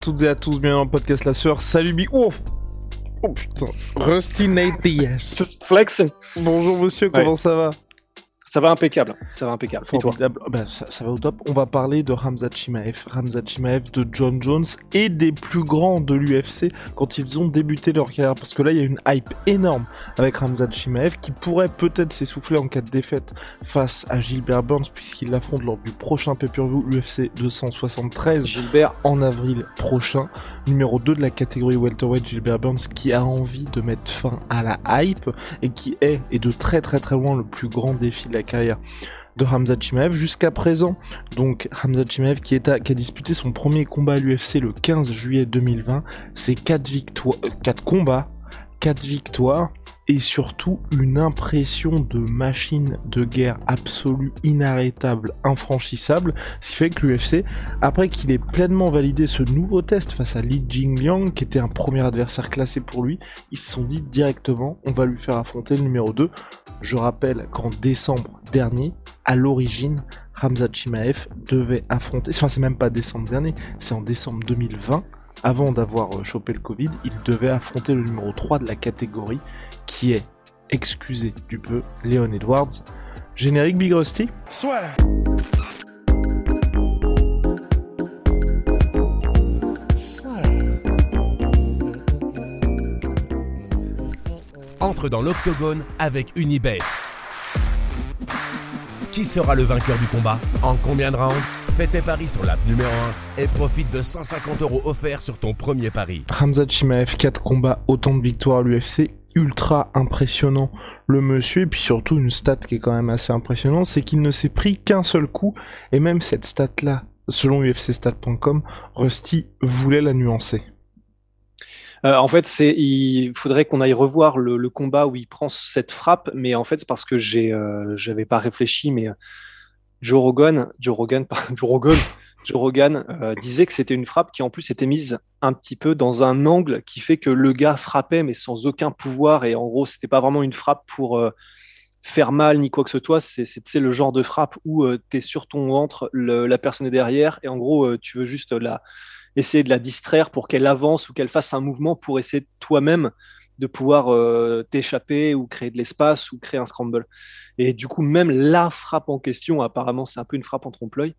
Toutes et à tous, bienvenue dans le podcast La Sueur. Salut Big. Oh, oh putain. Rusty Nate Diaz. Just flexing. Bonjour monsieur, comment ça va? Ça va impeccable. Ça va impeccable. Formidable. Ben, ça, ça va au top. On va parler de Ramzat Chimaev, Ramzat Chimaev, de John Jones et des plus grands de l'UFC quand ils ont débuté leur carrière. Parce que là, il y a une hype énorme avec Ramzat Chimaev qui pourrait peut-être s'essouffler en cas de défaite face à Gilbert Burns puisqu'il l'affronte lors du prochain pay-per-view UFC 273 Gilbert. en avril prochain. Numéro 2 de la catégorie welterweight, Gilbert Burns, qui a envie de mettre fin à la hype et qui est, et de très très très loin, le plus grand défi de la carrière de Hamza Chimaev jusqu'à présent. Donc Hamza Chimaev qui, a disputé son premier combat à l'UFC le 15 juillet 2020. C'est 4 victoires, 4 combats, 4 victoires et surtout une impression de machine de guerre absolue, inarrêtable, infranchissable. Ce qui fait que l'UFC, après qu'il ait pleinement validé ce nouveau test face à Li Jingliang, qui était un premier adversaire classé pour lui, ils se sont dit directement, on va lui faire affronter le numéro 2. Je rappelle qu'en décembre dernier, à l'origine, Hamza Chimaev devait affronter, enfin c'est même pas décembre dernier, c'est en décembre 2020, avant d'avoir euh, chopé le Covid, il devait affronter le numéro 3 de la catégorie, qui est, excusez du peu, Léon Edwards. Générique Big Rusty entre dans l'octogone avec Unibet. Qui sera le vainqueur du combat? En combien de rounds? Fais tes paris sur l'app numéro 1 et profite de 150 euros offerts sur ton premier pari. Hamza Chimaev, 4 combats, autant de victoires à l'UFC, ultra impressionnant le monsieur, et puis surtout une stat qui est quand même assez impressionnante, c'est qu'il ne s'est pris qu'un seul coup, et même cette stat-là, selon ufcstat.com, Rusty voulait la nuancer. Euh, en fait, c'est, il faudrait qu'on aille revoir le, combat où il prend cette frappe, mais en fait, c'est parce que j'ai, euh, j'avais pas réfléchi, mais Joe Rogan, Joe Rogan, Joe Rogan, Joe Rogan euh, disait que c'était une frappe qui en plus était mise un petit peu dans un angle qui fait que le gars frappait mais sans aucun pouvoir et en gros, c'était pas vraiment une frappe pour euh, faire mal ni quoi que ce soit. C'est, le genre de frappe où tu es sur ton ventre, la personne est derrière et en gros, euh, tu veux juste la essayer de la distraire pour qu'elle avance ou qu'elle fasse un mouvement pour essayer toi-même de pouvoir euh, t'échapper ou créer de l'espace ou créer un scramble. Et du coup, même la frappe en question, apparemment, c'est un peu une frappe en trompe-l'œil.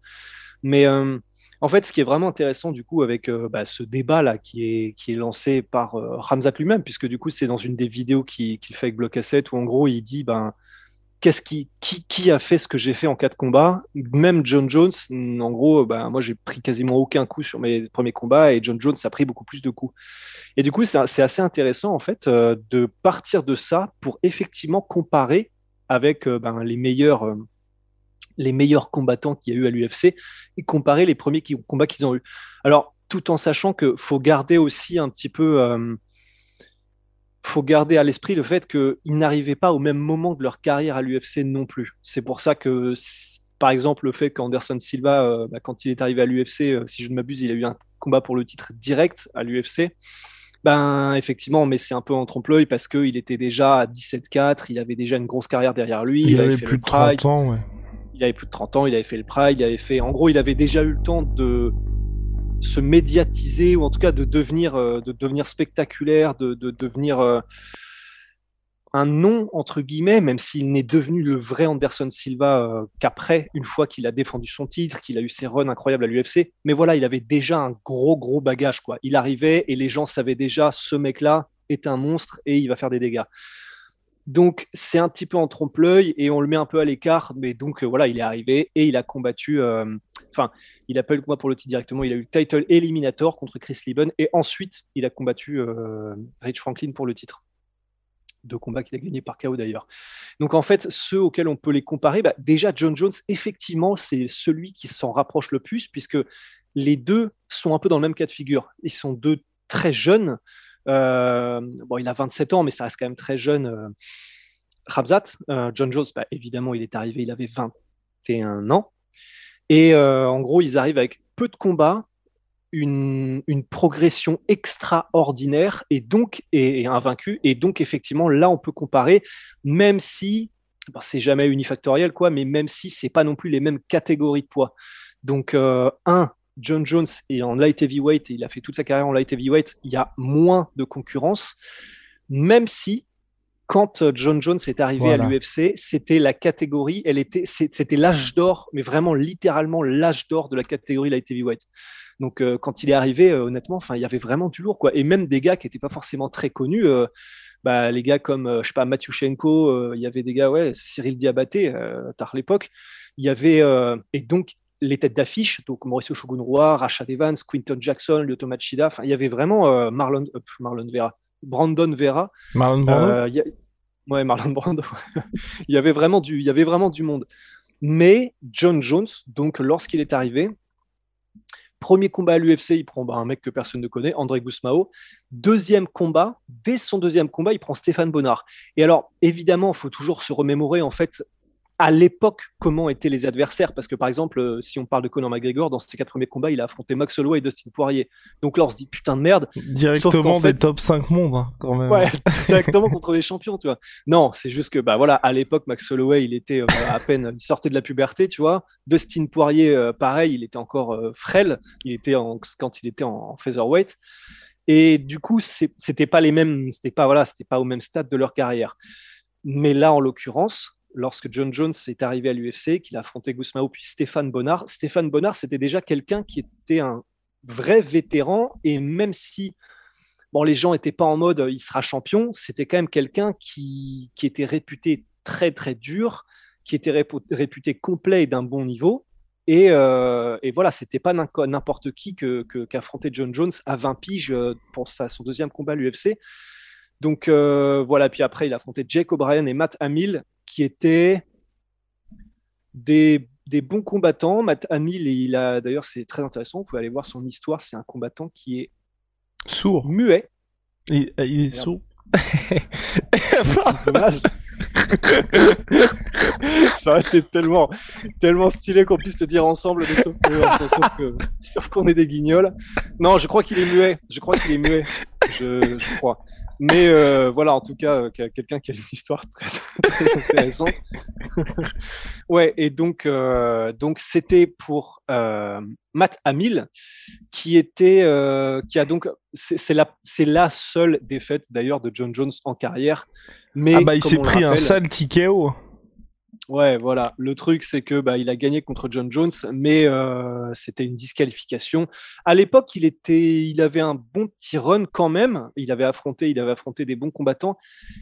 Mais euh, en fait, ce qui est vraiment intéressant du coup avec euh, bah, ce débat-là qui est, qui est lancé par euh, Ramzat lui-même, puisque du coup, c'est dans une des vidéos qu'il fait avec Block Asset où en gros, il dit ben, qu'est-ce qui, qui, a fait ce que j'ai fait en cas de combat Même John Jones, en gros, ben, moi j'ai pris quasiment aucun coup sur mes premiers combats et John Jones a pris beaucoup plus de coups. Et du coup, c'est assez intéressant en fait euh, de partir de ça pour effectivement comparer avec ben, les meilleurs. Les meilleurs combattants qu'il y a eu à l'UFC et comparer les premiers qui- combats qu'ils ont eu. Alors, tout en sachant que faut garder aussi un petit peu, euh, faut garder à l'esprit le fait qu'ils n'arrivaient pas au même moment de leur carrière à l'UFC non plus. C'est pour ça que, par exemple, le fait qu'Anderson Silva, euh, bah, quand il est arrivé à l'UFC, euh, si je ne m'abuse, il a eu un combat pour le titre direct à l'UFC. Ben, effectivement, mais c'est un peu en trompe-l'œil parce qu'il était déjà à 17-4, il avait déjà une grosse carrière derrière lui, Il, avait avait fait plus le de 30 Pride, ans, ouais. Il avait plus de 30 ans, il avait fait le Pride, il avait fait. En gros, il avait déjà eu le temps de se médiatiser ou en tout cas de devenir, euh, spectaculaire, de, de devenir euh, un nom entre guillemets, même s'il n'est devenu le vrai Anderson Silva euh, qu'après, une fois qu'il a défendu son titre, qu'il a eu ses runs incroyables à l'UFC. Mais voilà, il avait déjà un gros gros bagage quoi. Il arrivait et les gens savaient déjà ce mec-là est un monstre et il va faire des dégâts. Donc c'est un petit peu en trompe-l'œil et on le met un peu à l'écart. Mais donc euh, voilà, il est arrivé et il a combattu. euh, Enfin, il a pas eu combat pour le titre directement. Il a eu le title Eliminator contre Chris Lieben et ensuite il a combattu euh, Rich Franklin pour le titre. Deux combats qu'il a gagnés par KO d'ailleurs. Donc en fait, ceux auxquels on peut les comparer, bah, déjà John Jones, effectivement, c'est celui qui s'en rapproche le plus, puisque les deux sont un peu dans le même cas de figure. Ils sont deux très jeunes. Euh, bon, il a 27 ans, mais ça reste quand même très jeune. Euh, euh John Jones, bah, évidemment, il est arrivé, il avait 21 ans. Et en gros, ils arrivent avec peu de combats, une, progression extraordinaire et donc et. Et donc, effectivement, là, on peut comparer, même si c'est jamais unifactoriel, quoi, mais même si c'est pas non plus les mêmes catégories de poids. Donc, un, John Jones est en light heavyweight et il a fait toute sa carrière en light heavyweight, il y a moins de concurrence, même si quand euh, John Jones est arrivé à l'UFC, c'était la catégorie, elle était, c'était l'âge d'or, mais vraiment littéralement l'âge d'or de la catégorie light heavyweight. Donc euh, quand il est arrivé, euh, honnêtement, enfin il y avait vraiment du lourd quoi, et même des gars qui n'étaient pas forcément très connus. bah, les gars comme je sais pas Matiushenko, il y avait des gars ouais Cyril Diabaté tard l'époque, il y avait et donc les têtes d'affiche, donc Mauricio Shogun Roy, Rashad Evans, Quinton Jackson, Lyoto Machida, il y avait vraiment euh, Marlon, euh, Marlon Vera, Brandon Vera. Marlon Brando? Euh, Ouais, Marlon Brando. il, y avait vraiment du, il y avait vraiment du monde. Mais John Jones, donc lorsqu'il est arrivé, premier combat à l'UFC, il prend bah, un mec que personne ne connaît, André Gusmao. Deuxième combat, dès son deuxième combat, il prend Stéphane Bonnard. Et alors, évidemment, il faut toujours se remémorer en fait à l'époque comment étaient les adversaires? Parce que par exemple, euh, si on parle de Conor McGregor, dans ses quatre premiers combats, il a affronté Max Holloway et Dustin Poirier. Donc là, on se dit putain de merde. Directement des top 5 mondes, hein, quand même. Ouais, directement contre des champions, tu vois. Non, c'est juste que, bah voilà, à l'époque, Max Holloway, il était euh, à peine, il sortait de la puberté, tu vois. Dustin Poirier, euh, pareil, il était encore frêle. Il était en, quand il était en, featherweight. Et du coup, c'était pas les mêmes, c'était pas, voilà, c'était pas au même stade de leur carrière. Mais là, en l'occurrence, lorsque John Jones est arrivé à l'UFC, qu'il a affronté Gusmao puis Stéphane Bonnard. Stéphane Bonnard, c'était déjà quelqu'un qui était un vrai vétéran et même si bon, les gens n'étaient pas en mode il sera champion, c'était quand même quelqu'un qui, était réputé très très dur, qui était réputé complet et d'un bon niveau. Et, euh, et voilà, c'était pas n'importe qui qu'affrontait que, John Jones à 20 piges euh, pour son deuxième combat à l'UFC. Donc euh, voilà, puis après il a affronté Jake O'Brien et Matt Hamill, qui étaient des, bons combattants. Matt Hamill, il a d'ailleurs, c'est très intéressant, vous pouvez aller voir son histoire, c'est un combattant qui est sourd, muet. Il, est sourd. Dommage. ça aurait été tellement, tellement stylé qu'on puisse le dire ensemble, sauf, qu'on est des guignols. Non, je crois qu'il est muet. Je crois qu'il est muet. je crois. Mais euh, voilà, en tout cas, euh, quelqu'un qui a une histoire très, intéressante. ouais, et donc, euh, donc c'était pour Matt Hamill, qui était, qui a donc, c'est la, c'est la seule défaite d'ailleurs de John Jones en carrière. Mais ah bah il s'est pris un sale TKO. Ouais, voilà. Le truc, c'est que bah, il a gagné contre John Jones, mais euh, c'était une disqualification. À l'époque, il était, il avait un bon petit run quand même. Il avait affronté, il avait affronté des bons combattants.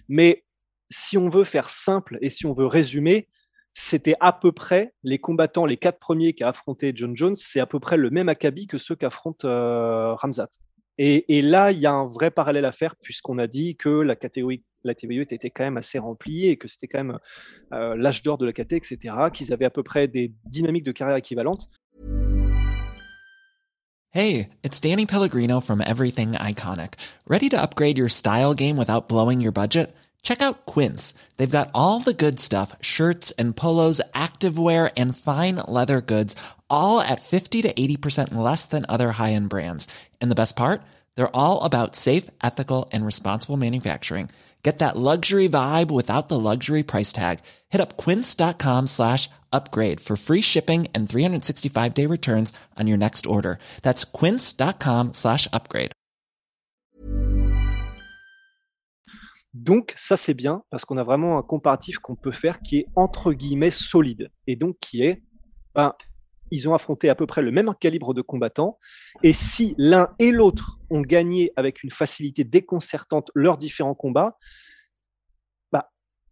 Mais si on veut faire simple et si on veut résumer, c'était à peu près les combattants, les quatre premiers qui a affronté John Jones, c'est à peu près le même acabit que ceux qu'affronte euh, Ramzat. Et, là, il y a un vrai parallèle à faire puisqu'on a dit que la catégorie la TV8 était quand même assez remplie et que c'était quand même euh, l'âge d'or de la KT, etc., qu'ils avaient à peu près des dynamiques de carrière équivalentes. Hey, it's Danny Pellegrino from Everything Iconic. Ready to upgrade your style game without blowing your budget? Check out Quince. They've got all the good stuff shirts and polos, activewear, and fine leather goods, all at 50 to 80% less than other high end brands. And the best part? They're all about safe, ethical, and responsible manufacturing. Get that luxury vibe without the luxury price tag. Hit up quince.com slash upgrade for free shipping and 365 day returns on your next order. That's quince.com slash upgrade. Donc, ça c'est bien parce qu'on a vraiment un comparatif qu'on peut faire qui est entre guillemets solide et donc qui est ben, ils ont affronté à peu près le même calibre de combattants. Et si l'un et l'autre ont gagné avec une facilité déconcertante leurs différents combats, bah,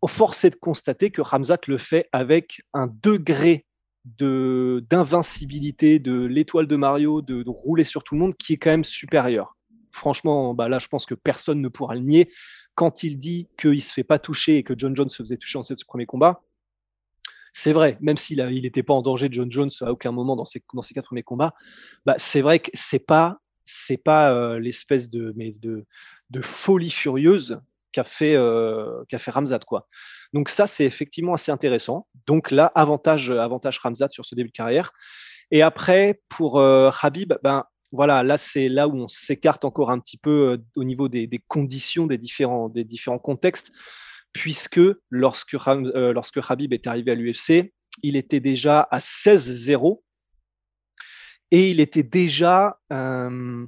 force est de constater que Ramzat le fait avec un degré d'invincibilité de, l'étoile de Mario, de, rouler sur tout le monde, qui est quand même supérieur. franchement, bah là, je pense que personne ne pourra le nier. Quand il dit qu'il se fait pas toucher et que John Jones se faisait toucher en ce premier combat, c'est vrai, même s'il n'était pas en danger de John Jones à aucun moment dans ses, quatre premiers combats, bah, c'est vrai que c'est pas pas euh, l'espèce de, folie furieuse qu'a fait, euh. Quoi. Donc ça, c'est effectivement assez intéressant. Donc là, avantage, avantage sur ce début de carrière. Et après, pour euh, Habib, ben, voilà, là, c'est là où on s'écarte encore un petit peu au niveau des, conditions, des différents contextes puisque lorsque, euh, lorsque Habib est arrivé à l'UFC, il était déjà à 16-0 et il était déjà, euh,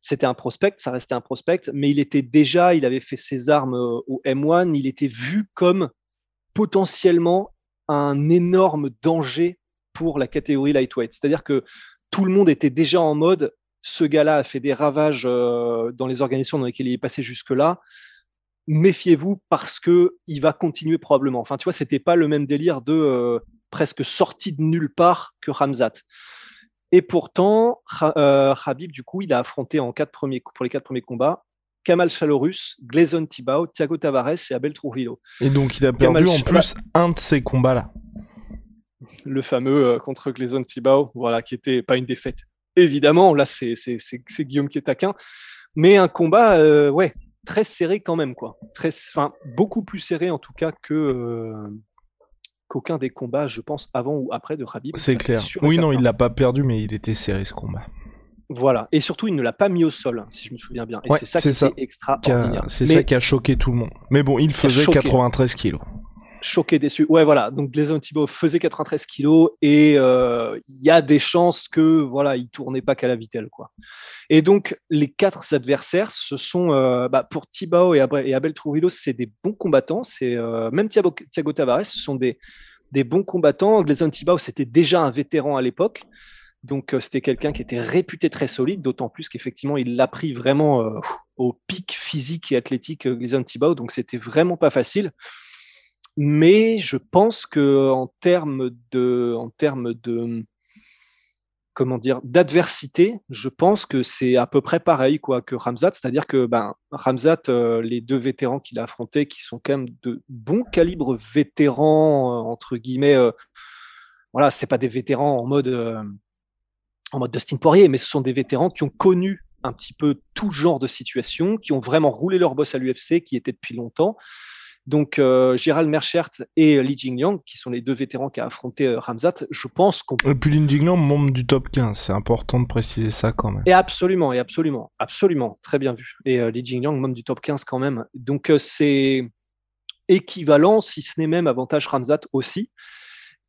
c'était un prospect, ça restait un prospect, mais il était déjà, il avait fait ses armes au M1, il était vu comme potentiellement un énorme danger pour la catégorie lightweight. C'est-à-dire que tout le monde était déjà en mode, ce gars-là a fait des ravages euh, dans les organisations dans lesquelles il est passé jusque-là méfiez-vous parce que il va continuer probablement. Enfin, tu vois, c'était pas le même délire de euh, presque sorti de nulle part que Ramzat. Et pourtant, euh, Habib, du coup, il a affronté en quatre premiers, pour les quatre premiers combats Kamal Chalorus, Gleison Tibao, Thiago Tavares et Abel Trujillo. Et donc, il a perdu en plus un de ces combats-là. Le fameux euh, contre Gleison Tibao, voilà, qui était pas une défaite. Évidemment, là, c'est Guillaume qui est taquin. Mais un combat, ouais, très serré quand même, quoi. Très, enfin, beaucoup plus serré en tout cas que euh, qu'aucun des combats, je pense, avant ou après de Khabib. C'est clair. Oui, non, il l'a pas perdu, mais il était serré ce combat. Voilà. Et surtout, il ne l'a pas mis au sol, si je me souviens bien. Et c'est ça qui est extraordinaire. C'est ça qui a choqué tout le monde. Mais bon, il faisait 93 kilos choqué, déçu. Ouais, voilà. Donc, Gleison Thibault faisait 93 kilos et euh, il y a des chances que voilà, il tournait pas qu'à la vitelle, quoi. Et donc, les quatre adversaires, ce sont euh, bah, pour Thibault et, Abel Trujillo, c'est des bons combattants. C'est euh, même Thiago, Tavares, ce sont des, des bons combattants. Gleison Thibault, c'était déjà un vétéran à l'époque. Donc, c'était quelqu'un qui était réputé très solide, d'autant plus qu'effectivement, il l'a pris vraiment au pic physique et athlétique, Gleison Thibault. Donc, c'était vraiment pas facile mais je pense que en termes de, en termes de, comment dire, d'adversité, je pense que c'est à peu près pareil quoi que Ramzat, c'est-à-dire que ben Ramzat, euh, les deux vétérans qu'il a affrontés, qui sont quand même de bons calibres vétérans euh, entre guillemets, euh, voilà, c'est pas des vétérans en mode en mode Dustin Poirier, mais ce sont des vétérans qui ont connu un petit peu tout genre de situation, qui ont vraiment roulé leur boss à l'UFC, qui étaient depuis longtemps. Donc, euh, Gérald Merchert et Li Jingliang, qui sont les deux vétérans qui a affronté euh, Ramzat, je pense qu'on peut. Et puis Li Jingliang, membre du top 15, c'est important de préciser ça quand même. Et absolument, et absolument, absolument, très bien vu. Et euh, Li Jingliang, membre du top 15 quand même. Donc, c'est équivalent, si ce n'est même avantage Ramzat aussi.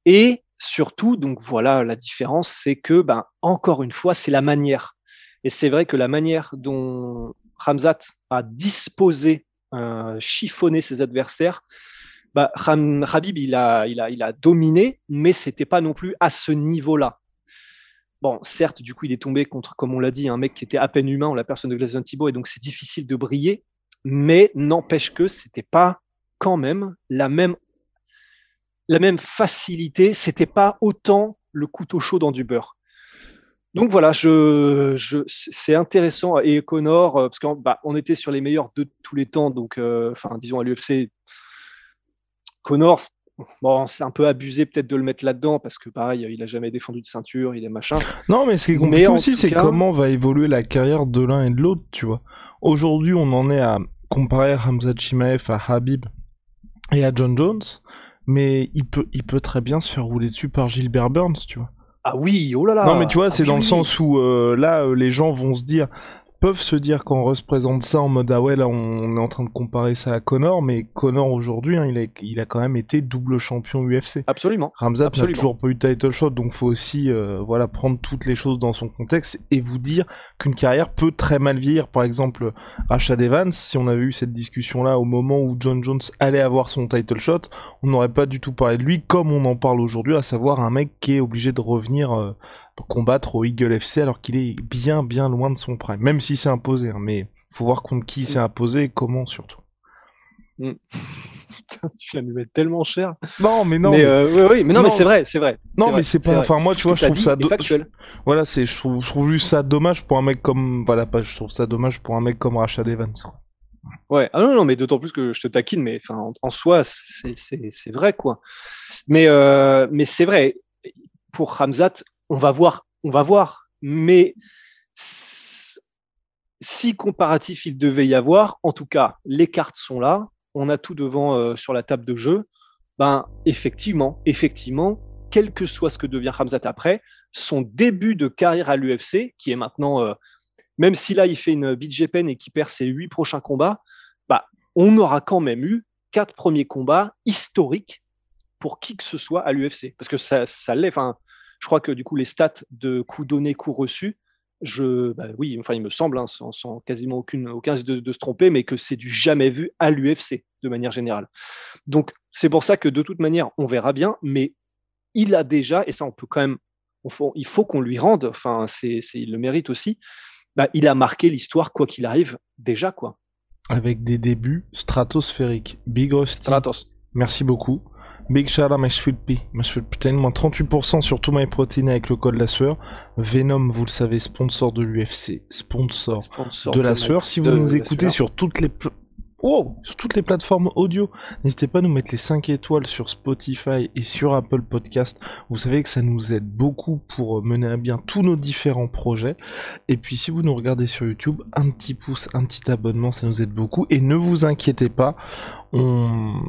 Et surtout, donc voilà, la différence, c'est que, ben, encore une fois, c'est la manière. Et c'est vrai que la manière dont Ramzat a disposé euh, chiffonner ses adversaires. Bah, Habib, il a, il, a, il a dominé, mais c'était pas non plus à ce niveau-là. Bon, certes, du coup, il est tombé contre, comme on l'a dit, un mec qui était à peine humain, la personne de Gleison Thibault, et donc c'est difficile de briller, mais n'empêche que c'était pas quand même la même, la même facilité, c'était pas autant le couteau chaud dans du beurre. Donc voilà, je, je, c'est intéressant. Et Connor, euh, parce qu'on bah, on était sur les meilleurs de tous les temps, donc euh, enfin disons à l'UFC, Connor, bon, c'est un peu abusé peut-être de le mettre là-dedans parce que pareil, il a jamais défendu de ceinture, il est machin. Non, mais ce qui est compliqué aussi, c'est comment va évoluer la carrière de l'un et de l'autre, tu vois. Aujourd'hui, on en est à comparer Hamza Chimaev à Habib et à John Jones, mais il peut, il peut très bien se faire rouler dessus par Gilbert Burns, tu vois. Ah oui, oh là là. Non mais tu vois, ah c'est dans le sens où euh, là, euh, les gens vont se dire, peuvent se dire quand se présente ça en mode ah ouais là on est en train de comparer ça à Connor mais Connor aujourd'hui hein, il, a, il a quand même été double champion UFC absolument. Ramzat n'a toujours pas eu de title shot donc faut aussi euh, voilà prendre toutes les choses dans son contexte et vous dire qu'une carrière peut très mal vieillir. Par exemple Rashad Evans si on avait eu cette discussion là au moment où John Jones allait avoir son title shot on n'aurait pas du tout parlé de lui comme on en parle aujourd'hui à savoir un mec qui est obligé de revenir euh, combattre au Eagle FC alors qu'il est bien bien loin de son prime. Même si c'est imposé, hein, mais faut voir contre qui c'est imposé et comment surtout. Mm. tu vas nous mettre tellement cher. Non, mais non. Mais, euh, oui, oui, mais non, mais c'est vrai, c'est vrai. Non, mais c'est pas. Enfin, moi, tu vois, je trouve ça. factuel. Voilà, c'est. Je trouve, je trouve juste ça dommage pour un mec comme. Voilà, pas. Je trouve ça dommage pour un mec comme Rashad Evans. Ouais, ah non, non, mais d'autant plus que je te taquine, mais enfin, en, soi, c'est vrai, quoi. Mais, euh, mais c'est vrai, pour Ramzat, on va voir, on va voir, mais si comparatif il devait y avoir, en tout cas, les cartes sont là, on a tout devant euh, sur la table de jeu, ben effectivement, effectivement, quel que soit ce que devient Ramzat après, son début de carrière à l'UFC, qui est maintenant, euh, même si là il fait une BJPN et qu'il perd ses huit prochains combats, bah, on aura quand même eu quatre premiers combats historiques pour qui que ce soit à l'UFC. Parce que ça, ça l'est, je crois que du coup les stats de coups donnés, coups reçus, je, bah oui, enfin, il me semble, hein, sans, quasiment aucune, aucun de, de se tromper, mais que c'est du jamais vu à l'UFC de manière générale. Donc, c'est pour ça que de toute manière, on verra bien, mais il a déjà, et ça, on peut quand même, il faut qu'on lui rende, enfin, c'est, il le mérite aussi, bah, il a marqué l'histoire, quoi qu'il arrive, déjà, quoi. Avec des débuts stratosphériques. Big Rusty. Stratos. Merci beaucoup. Big shout out my sweet pea, my sweet protein, moins 38% sur tout my protein avec le code la sueur. Venom, vous le savez, sponsor de l'UFC, sponsor, de, la sueur. Si vous nous écoutez sur toutes les sur toutes les plateformes audio, n'hésitez pas à nous mettre les 5 étoiles sur Spotify et sur Apple Podcast. Vous savez que ça nous aide beaucoup pour mener à bien tous nos différents projets. Et puis si vous nous regardez sur YouTube, un petit pouce, un petit abonnement, ça nous aide beaucoup. Et ne vous inquiétez pas, on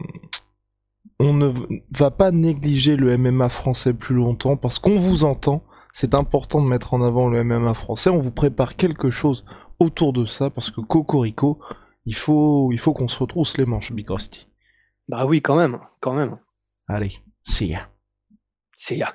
on ne va pas négliger le MMA français plus longtemps parce qu'on vous entend. C'est important de mettre en avant le MMA français. On vous prépare quelque chose autour de ça parce que Cocorico, il faut, il faut qu'on se retrousse les manches, Big Rusty. Bah oui, quand même, quand même. Allez, see ya. See ya.